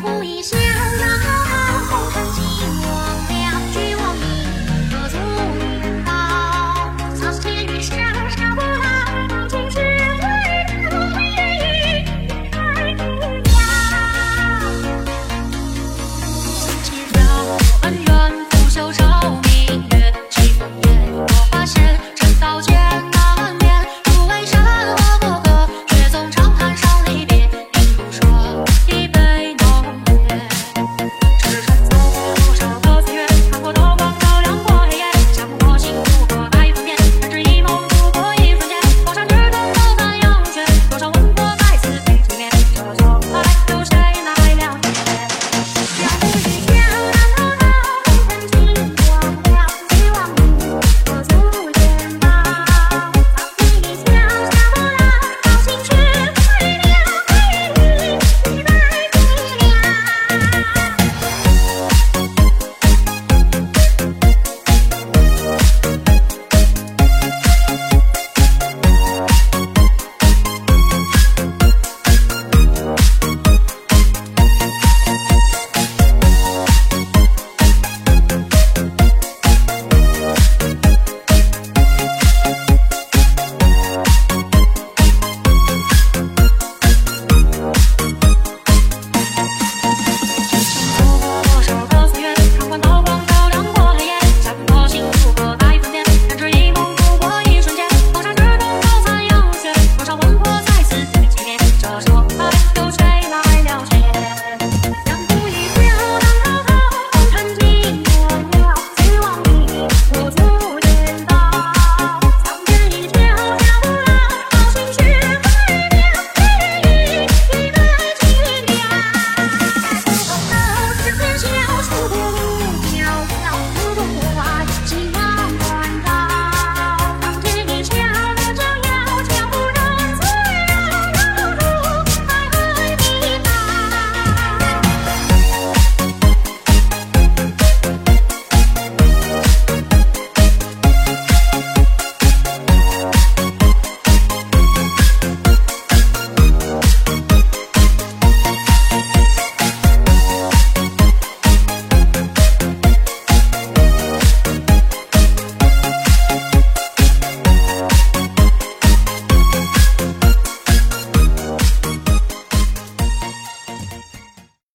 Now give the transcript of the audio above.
呼一下。